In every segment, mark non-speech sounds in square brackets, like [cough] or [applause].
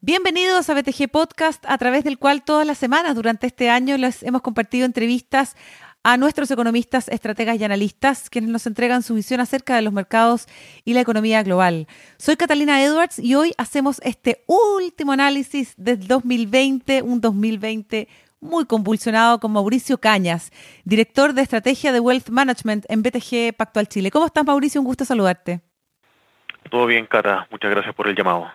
Bienvenidos a BTG Podcast, a través del cual todas las semanas durante este año les hemos compartido entrevistas a nuestros economistas, estrategas y analistas, quienes nos entregan su visión acerca de los mercados y la economía global. Soy Catalina Edwards y hoy hacemos este último análisis del 2020, un 2020 muy convulsionado con Mauricio Cañas, director de estrategia de Wealth Management en BTG Pactual Chile. ¿Cómo estás, Mauricio? Un gusto saludarte. Todo bien, Cata. Muchas gracias por el llamado.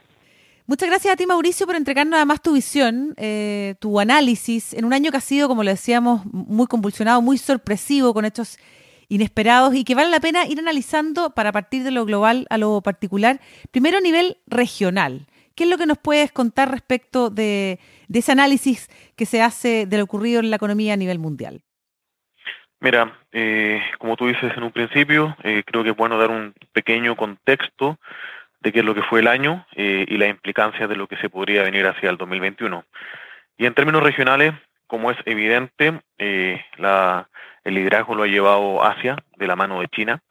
Muchas gracias a ti, Mauricio, por entregarnos además tu visión, eh, tu análisis en un año que ha sido, como le decíamos, muy convulsionado, muy sorpresivo, con hechos inesperados y que vale la pena ir analizando para partir de lo global a lo particular, primero a nivel regional. ¿Qué es lo que nos puedes contar respecto de, ese análisis que se hace de lo ocurrido en la economía a nivel mundial? Mira, eh, como tú dices en un principio, eh, creo que es bueno dar un pequeño contexto de qué es lo que fue el año eh, y la implicancia de lo que se podría venir hacia el 2021. Y en términos regionales, como es evidente, eh, la, el liderazgo lo ha llevado Asia de la mano de China,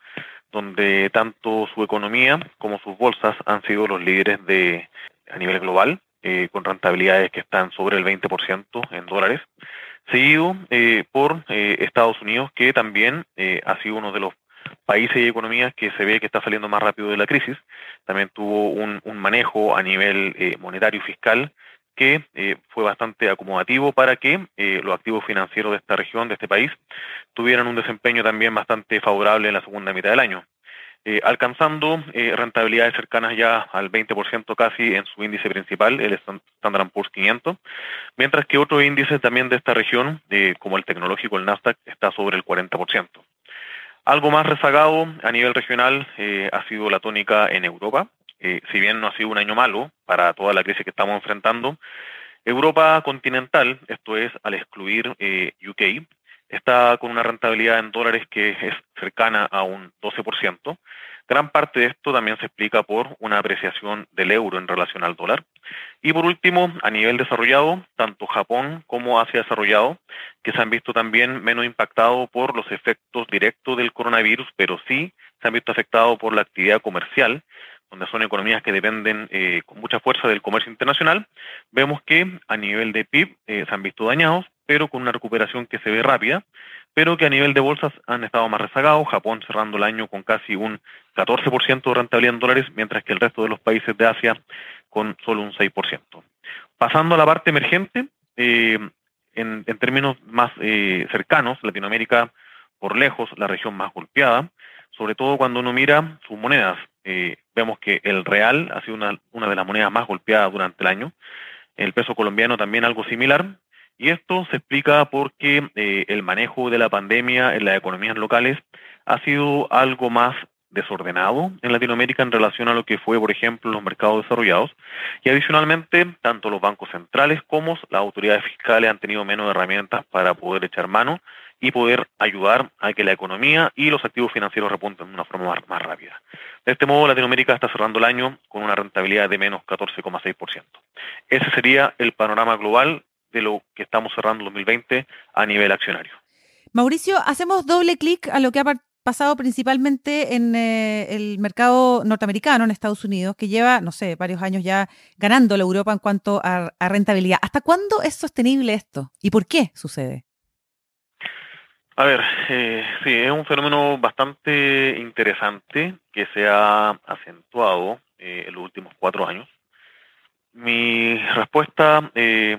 donde tanto su economía como sus bolsas han sido los líderes de a nivel global, eh, con rentabilidades que están sobre el 20% en dólares, seguido por Estados Unidos, que también ha sido uno de los países y economías que se ve que está saliendo más rápido de la crisis. También tuvo un, manejo a nivel eh, monetario y fiscal que eh, fue bastante acomodativo para que eh, los activos financieros de esta región, de este país, tuvieran un desempeño también bastante favorable en la segunda mitad del año. Alcanzando rentabilidades cercanas ya al 20% casi en su índice principal, el Standard Poor's 500, mientras que otros índices también de esta región, como el tecnológico, el Nasdaq, está sobre el 40%. Algo más rezagado a nivel regional eh, ha sido la tónica en Europa. Eh, si bien no ha sido un año malo para toda la crisis que estamos enfrentando, Europa continental, esto es al excluir eh, UK, está con una rentabilidad en dólares que es cercana a un 12%. Gran parte de esto también se explica por una apreciación del euro en relación al dólar. Y por último, a nivel desarrollado, tanto Japón como Asia desarrollado, que se han visto también menos impactados por los efectos directos del coronavirus, pero sí se han visto afectados por la actividad comercial, donde son economías que dependen eh, con mucha fuerza del comercio internacional, vemos que a nivel de PIB eh, se han visto dañados, pero con una recuperación que se ve rápida, pero que a nivel de bolsas han estado más rezagados, Japón cerrando el año con casi un 14% de rentabilidad en dólares, mientras que el resto de los países de Asia con solo un 6%. Pasando a la parte emergente, eh, en, términos más eh, cercanos, Latinoamérica por lejos la región más golpeada, sobre todo cuando uno mira sus monedas. Eh, vemos que el real ha sido una, una de las monedas más golpeadas durante el año, el peso colombiano también algo similar, y esto se explica porque eh, el manejo de la pandemia en las economías locales ha sido algo más desordenado en Latinoamérica en relación a lo que fue, por ejemplo, los mercados desarrollados. Y adicionalmente, tanto los bancos centrales como las autoridades fiscales han tenido menos herramientas para poder echar mano y poder ayudar a que la economía y los activos financieros repunten de una forma más, más rápida. De este modo, Latinoamérica está cerrando el año con una rentabilidad de menos 14,6%. Ese sería el panorama global de lo que estamos cerrando 2020 a nivel accionario. Mauricio, hacemos doble clic a lo que ha pasado principalmente en eh, el mercado norteamericano, en Estados Unidos, que lleva, no sé, varios años ya ganando la Europa en cuanto a, rentabilidad. ¿Hasta cuándo es sostenible esto? ¿Y por qué sucede? A ver, eh, sí, es un fenómeno bastante interesante que se ha acentuado eh, en los últimos cuatro años. Mi respuesta eh,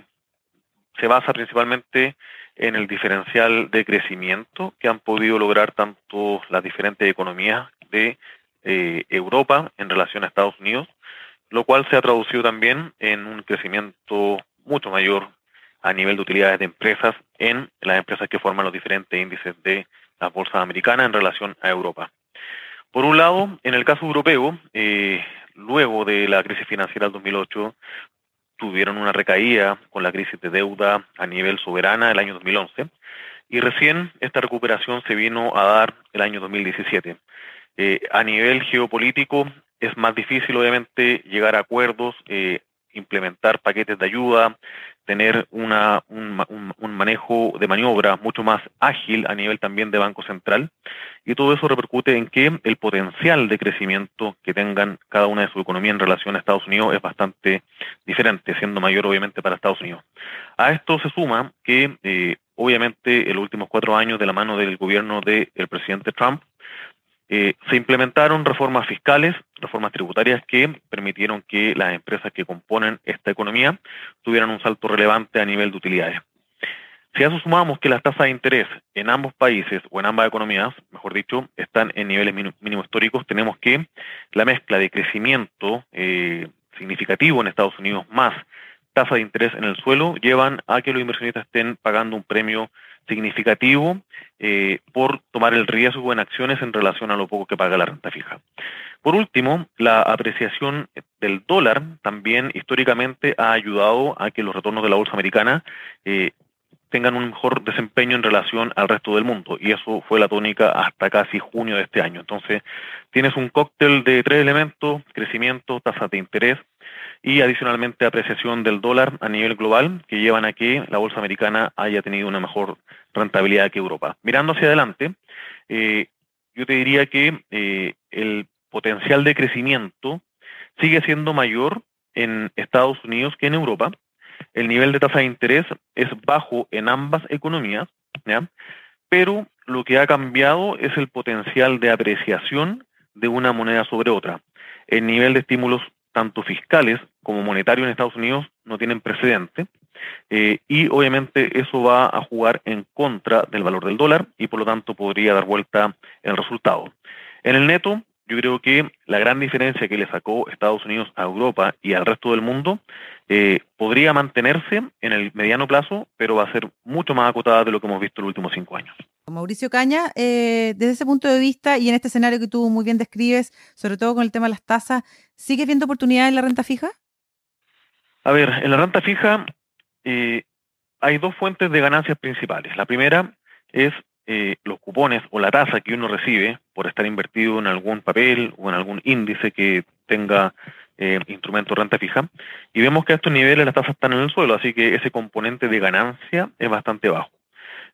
se basa principalmente en el diferencial de crecimiento que han podido lograr tanto las diferentes economías de eh, Europa en relación a Estados Unidos, lo cual se ha traducido también en un crecimiento mucho mayor a nivel de utilidades de empresas en las empresas que forman los diferentes índices de las bolsas americanas en relación a Europa. Por un lado, en el caso europeo, eh, luego de la crisis financiera del 2008, tuvieron una recaída con la crisis de deuda a nivel soberana el año 2011 y recién esta recuperación se vino a dar el año 2017. Eh, a nivel geopolítico es más difícil obviamente llegar a acuerdos eh, implementar paquetes de ayuda, tener una, un, un, manejo de maniobra mucho más ágil a nivel también de Banco Central. Y todo eso repercute en que el potencial de crecimiento que tengan cada una de su economía en relación a Estados Unidos es bastante diferente, siendo mayor obviamente para Estados Unidos. A esto se suma que eh, obviamente en los últimos cuatro años de la mano del gobierno del presidente Trump, eh, se implementaron reformas fiscales, reformas tributarias que permitieron que las empresas que componen esta economía tuvieran un salto relevante a nivel de utilidades. Si a eso que las tasas de interés en ambos países o en ambas economías, mejor dicho, están en niveles mínimos históricos, tenemos que la mezcla de crecimiento eh, significativo en Estados Unidos más tasa de interés en el suelo llevan a que los inversionistas estén pagando un premio significativo eh, por tomar el riesgo en acciones en relación a lo poco que paga la renta fija. Por último, la apreciación del dólar también históricamente ha ayudado a que los retornos de la bolsa americana eh, tengan un mejor desempeño en relación al resto del mundo. Y eso fue la tónica hasta casi junio de este año. Entonces, tienes un cóctel de tres elementos, crecimiento, tasas de interés y adicionalmente apreciación del dólar a nivel global que llevan a que la bolsa americana haya tenido una mejor rentabilidad que Europa. Mirando hacia adelante, eh, yo te diría que eh, el potencial de crecimiento sigue siendo mayor en Estados Unidos que en Europa. El nivel de tasa de interés es bajo en ambas economías, pero lo que ha cambiado es el potencial de apreciación de una moneda sobre otra. El nivel de estímulos tanto fiscales como monetarios en Estados Unidos no tienen precedente eh, y obviamente eso va a jugar en contra del valor del dólar y por lo tanto podría dar vuelta el resultado. En el neto, yo creo que la gran diferencia que le sacó Estados Unidos a Europa y al resto del mundo eh, podría mantenerse en el mediano plazo, pero va a ser mucho más acotada de lo que hemos visto en los últimos cinco años. Mauricio Caña, eh, desde ese punto de vista y en este escenario que tú muy bien describes, sobre todo con el tema de las tasas, ¿sigues viendo oportunidades en la renta fija? A ver, en la renta fija eh, hay dos fuentes de ganancias principales. La primera es eh, los cupones o la tasa que uno recibe por estar invertido en algún papel o en algún índice que tenga instrumento de renta fija. Y vemos que a estos niveles las tasas están en el suelo, así que ese componente de ganancia es bastante bajo.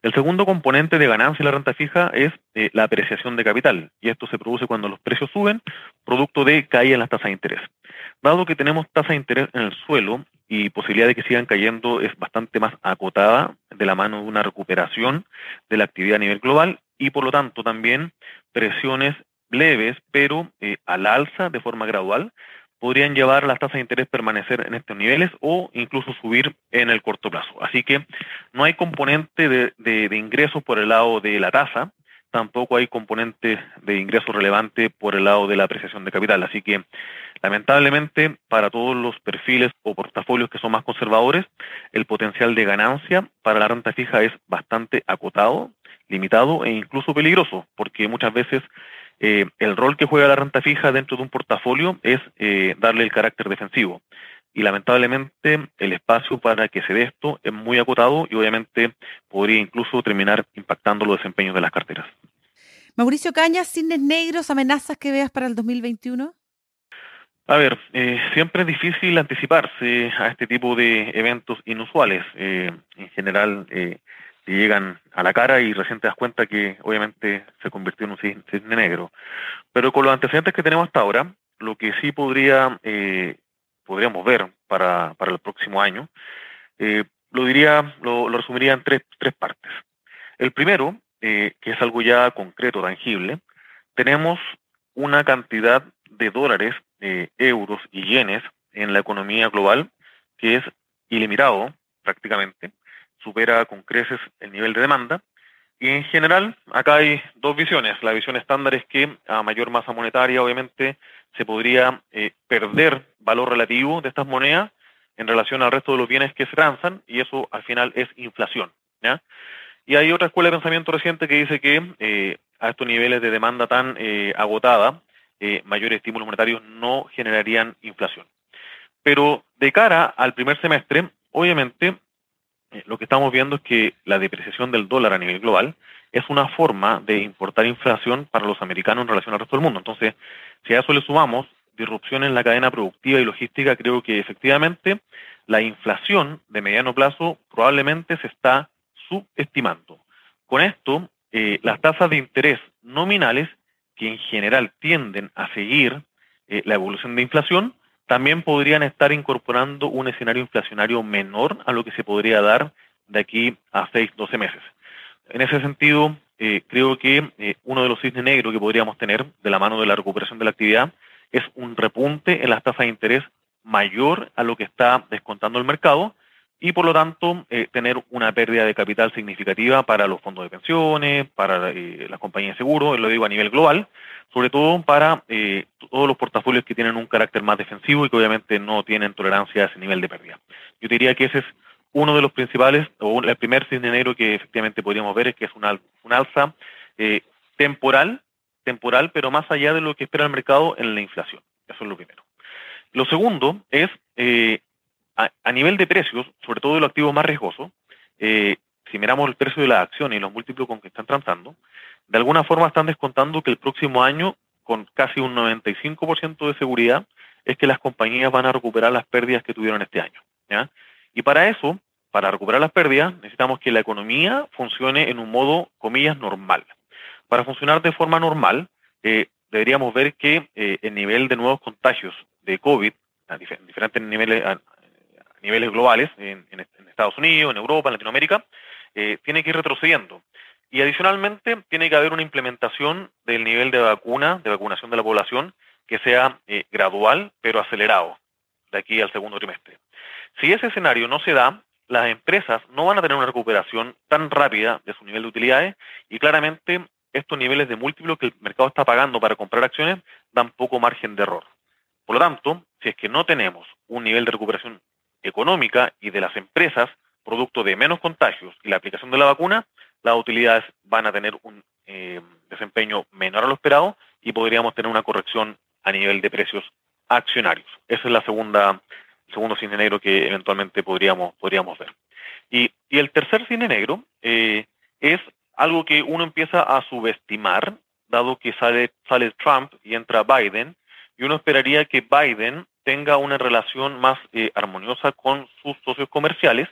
El segundo componente de ganancia en la renta fija es eh, la apreciación de capital, y esto se produce cuando los precios suben, producto de caída en las tasas de interés. Dado que tenemos tasas de interés en el suelo y posibilidad de que sigan cayendo es bastante más acotada de la mano de una recuperación de la actividad a nivel global y por lo tanto también presiones leves, pero eh, al alza de forma gradual, podrían llevar las tasas de interés permanecer en estos niveles o incluso subir en el corto plazo. Así que no hay componente de, de, ingresos por el lado de la tasa, tampoco hay componente de ingreso relevante por el lado de la apreciación de capital. Así que, lamentablemente, para todos los perfiles o portafolios que son más conservadores, el potencial de ganancia para la renta fija es bastante acotado, limitado e incluso peligroso, porque muchas veces eh, el rol que juega la renta fija dentro de un portafolio es eh, darle el carácter defensivo. Y lamentablemente el espacio para que se dé esto es muy acotado y obviamente podría incluso terminar impactando los desempeños de las carteras. Mauricio Cañas, cines negros, amenazas que veas para el 2021. A ver, eh, siempre es difícil anticiparse a este tipo de eventos inusuales. en general, llegan a la cara y recién te das cuenta que obviamente se convirtió en un cisne negro. Pero con los antecedentes que tenemos hasta ahora, lo que sí podría eh, podríamos ver para, para el próximo año, eh, lo diría, lo, resumiría en tres, tres partes. El primero, eh, que es algo ya concreto, tangible, tenemos una cantidad de dólares, euros y yenes en la economía global que es ilimitado prácticamente supera con creces el nivel de demanda. Y en general, acá hay dos visiones. La visión estándar es que a mayor masa monetaria, obviamente, se podría eh, perder valor relativo de estas monedas en relación al resto de los bienes que se transan, y eso al final es inflación. Y hay otra escuela de pensamiento reciente que dice que eh, a estos niveles de demanda tan eh, agotada, mayores estímulos monetarios no generarían inflación. Pero de cara al primer semestre, obviamente eh, lo que estamos viendo es que la depreciación del dólar a nivel global es una forma de importar inflación para los americanos en relación al resto del mundo. Entonces, si a eso le sumamos disrupción en la cadena productiva y logística, creo que efectivamente la inflación de mediano plazo probablemente se está subestimando. Con esto, eh, las tasas de interés nominales, que en general tienden a seguir eh, la evolución de inflación, también podrían estar incorporando un escenario inflacionario menor a lo que se podría dar de aquí a 6, 12 meses. En ese sentido, eh, creo que eh, uno de los cisnes negros que podríamos tener de la mano de la recuperación de la actividad es un repunte en las tasas de interés mayor a lo que está descontando el mercado y por lo tanto eh, tener una pérdida de capital significativa para los fondos de pensiones, para las compañías de seguro, lo digo a nivel global, sobre todo para todos los portafolios que tienen un carácter más defensivo y que obviamente no tienen tolerancia a ese nivel de pérdida. Yo diría que ese es uno de los principales, o el primer cisne negro que efectivamente podríamos ver es que es una, alza eh, temporal, temporal, pero más allá de lo que espera el mercado en la inflación. Eso es lo primero. Lo segundo es, eh, a, nivel de precios, sobre todo de los activos más riesgosos, eh, si miramos el precio de las acciones y los múltiplos con que están transando, de alguna forma están descontando que el próximo año, con casi un 95% de seguridad, es que las compañías van a recuperar las pérdidas que tuvieron este año. Y para eso, para recuperar las pérdidas, necesitamos que la economía funcione en un modo, comillas, normal. Para funcionar de forma normal, eh, deberíamos ver que eh, el nivel de nuevos contagios de COVID a diferentes niveles, niveles globales, en, Estados Unidos, en Europa, en Latinoamérica, eh, tiene que ir retrocediendo. Y adicionalmente tiene que haber una implementación del nivel de vacuna, de vacunación de la población, que sea gradual, pero acelerado, de aquí al segundo trimestre. Si ese escenario no se da, las empresas no van a tener una recuperación tan rápida de su nivel de utilidades y claramente estos niveles de múltiplo que el mercado está pagando para comprar acciones dan poco margen de error. Por lo tanto, si es que no tenemos un nivel de recuperación económica y de las empresas, producto de menos contagios y la aplicación de la vacuna, las utilidades van a tener un eh, desempeño menor a lo esperado y podríamos tener una corrección a nivel de precios accionarios. Esa es la segunda segundo cine negro que eventualmente podríamos, podríamos ver. Y, el tercer cine negro eh, es algo que uno empieza a subestimar, dado que sale, sale Trump y entra Biden, y uno esperaría que Biden tenga una relación más eh, armoniosa con sus socios comerciales,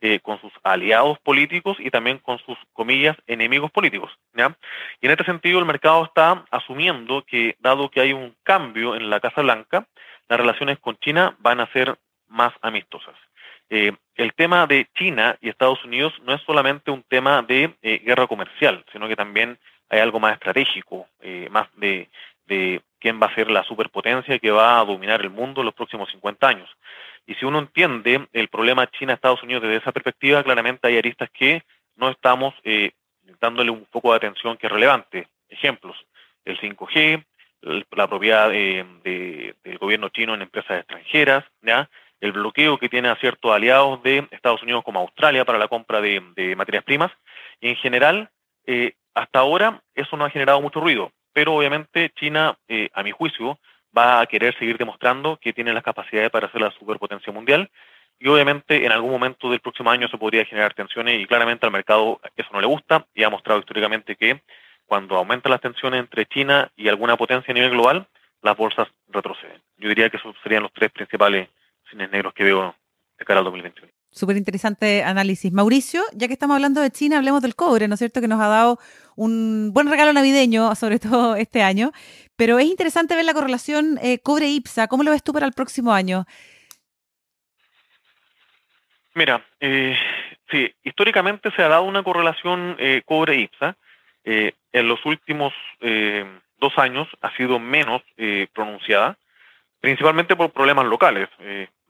eh, con sus aliados políticos y también con sus, comillas, enemigos políticos. ¿ya? Y en este sentido el mercado está asumiendo que, dado que hay un cambio en la Casa Blanca, las relaciones con China van a ser más amistosas. Eh, el tema de China y Estados Unidos no es solamente un tema de guerra comercial, sino que también hay algo más estratégico, más de, quién va a ser la superpotencia que va a dominar el mundo en los próximos 50 años. Y si uno entiende el problema China-Estados Unidos desde esa perspectiva, claramente hay aristas que no estamos dándole un poco de atención que es relevante. Ejemplos, el 5G, la propiedad del gobierno chino en empresas extranjeras, el bloqueo que tiene a ciertos aliados de Estados Unidos como Australia para la compra de, materias primas. Y en general, eh, hasta ahora eso no ha generado mucho ruido, pero obviamente China, eh, a mi juicio, va a querer seguir demostrando que tiene las capacidades para ser la superpotencia mundial y obviamente en algún momento del próximo año se podría generar tensiones y claramente al mercado eso no le gusta y ha mostrado históricamente que cuando aumentan las tensiones entre China y alguna potencia a nivel global, las bolsas retroceden. Yo diría que esos serían los tres principales cines negros que veo de cara al 2021. Súper interesante análisis. Mauricio, ya que estamos hablando de China, hablemos del cobre, ¿no es cierto? Que nos ha dado un buen regalo navideño, [laughs] sobre todo este año. Pero es interesante ver la correlación eh, cobre-IPSA. ¿Cómo lo ves tú para el próximo año? Mira, eh, sí, históricamente se ha dado una correlación eh, cobre-IPSA. Eh, en los últimos eh, dos años ha sido menos eh, pronunciada, principalmente por problemas locales.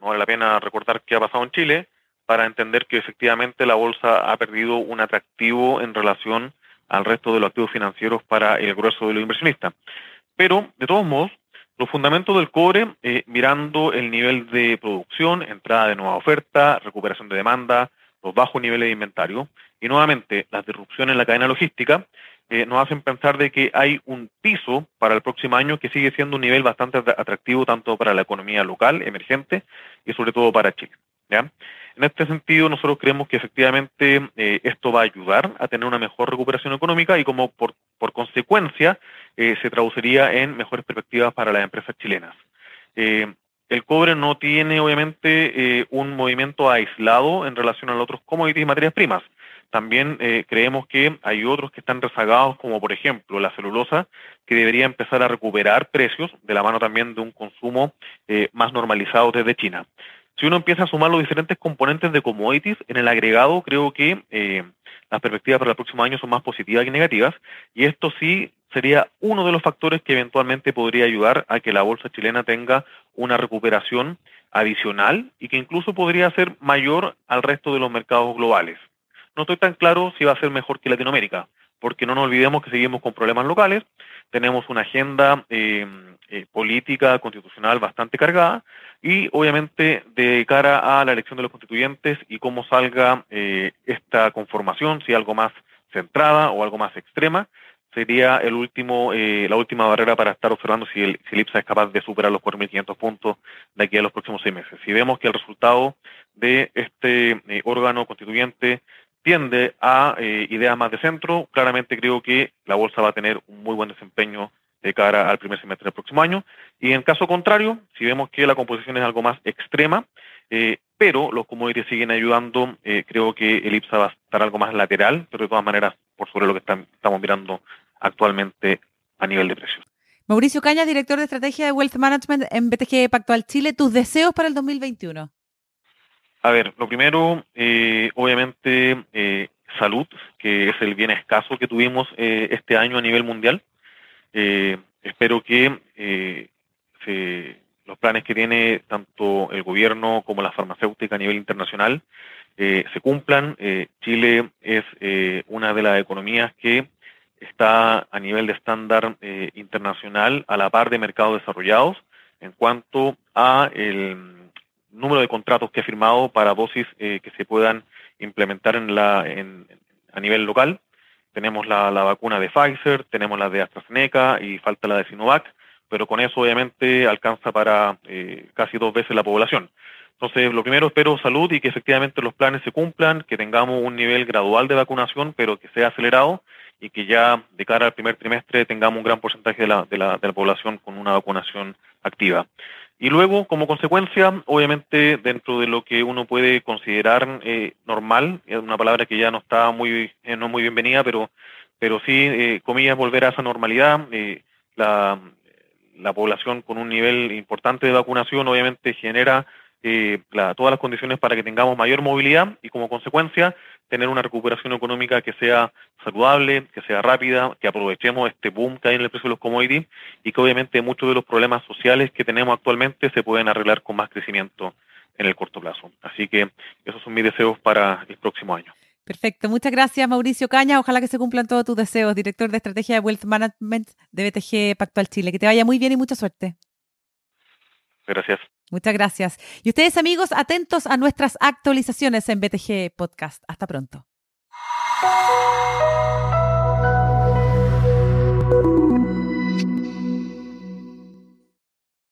no vale la pena recordar qué ha pasado en Chile para entender que efectivamente la bolsa ha perdido un atractivo en relación al resto de los activos financieros para el grueso de los inversionistas. Pero, de todos modos, los fundamentos del cobre, mirando el nivel de producción, entrada de nueva oferta, recuperación de demanda, los bajos niveles de inventario y nuevamente las disrupciones en la cadena logística eh, nos hacen pensar de que hay un piso para el próximo año que sigue siendo un nivel bastante atractivo tanto para la economía local, emergente y sobre todo para Chile. En este sentido, nosotros creemos que efectivamente eh, esto va a ayudar a tener una mejor recuperación económica y como por, consecuencia, se traduciría en mejores perspectivas para las empresas chilenas. el cobre no tiene, obviamente, un movimiento aislado en relación a los otros commodities y materias primas también eh, creemos que hay otros que están rezagados, como por ejemplo la celulosa, que debería empezar a recuperar precios de la mano también de un consumo eh, más normalizado desde China. Si uno empieza a sumar los diferentes componentes de commodities, en el agregado creo que eh, las perspectivas para el próximo año son más positivas que negativas, y esto sí sería uno de los factores que eventualmente podría ayudar a que la bolsa chilena tenga una recuperación adicional y que incluso podría ser mayor al resto de los mercados globales. No estoy tan claro si va a ser mejor que Latinoamérica, porque no nos olvidemos que seguimos con problemas locales, tenemos una agenda eh, eh, política, constitucional bastante cargada y obviamente de cara a la elección de los constituyentes y cómo salga eh, esta conformación, si algo más centrada o algo más extrema, sería el último, la última barrera para estar observando si el, si IPSA es capaz de superar los 4.500 puntos de aquí a los próximos seis meses. Si vemos que el resultado de este órgano constituyente tiende a eh, ideas más de centro, claramente creo que la bolsa va a tener un muy buen desempeño de cara al primer semestre del próximo año. Y en caso contrario, si vemos que la composición es algo más extrema, eh, pero los commodities siguen ayudando, eh, creo que el IPSA va a estar algo más lateral, pero de todas maneras por sobre lo que estamos mirando actualmente a nivel de precios. Mauricio Cañas, director de estrategia de Wealth Management en BTG Pactual Chile, tus deseos para el 2021. A ver, lo primero, eh, obviamente, eh, salud, que es el bien escaso que tuvimos eh, este año a nivel mundial. espero que los planes que tiene tanto el gobierno como la farmacéutica a nivel internacional se cumplan. Chile es una de las economías que está a nivel de estándar internacional a la par de mercados desarrollados en cuanto a el número de contratos que ha firmado para dosis eh, que se puedan implementar en la, en, a nivel local. Tenemos la, la, vacuna de Pfizer, tenemos la de AstraZeneca y falta la de Sinovac, pero con eso obviamente alcanza para eh, casi dos veces la población. Entonces, lo primero espero salud y que efectivamente los planes se cumplan, que tengamos un nivel gradual de vacunación, pero que sea acelerado y que ya de cara al primer trimestre tengamos un gran porcentaje de la, de la, de la población con una vacunación activa. Y luego, como consecuencia, obviamente, dentro de lo que uno puede considerar eh, normal, es una palabra que ya no está muy, eh, no muy bienvenida, pero, pero sí, eh, comillas, volver a esa normalidad. Eh, la, la población con un nivel importante de vacunación, obviamente, genera eh, todas las condiciones para que tengamos mayor movilidad y como consecuencia tener una recuperación económica que sea saludable, que sea rápida, que aprovechemos este boom que hay en el precio de los commodities y que obviamente muchos de los problemas sociales que tenemos actualmente se pueden arreglar con más crecimiento en el corto plazo. Así que esos son mis deseos para el próximo año. Perfecto. Muchas gracias, Mauricio Caña. Ojalá que se cumplan todos tus deseos, director de estrategia de Wealth Management de BTG Pactual Chile. Que te vaya muy bien y mucha suerte. Gracias. Muchas gracias. Y ustedes amigos, atentos a nuestras actualizaciones en BTG Podcast. Hasta pronto.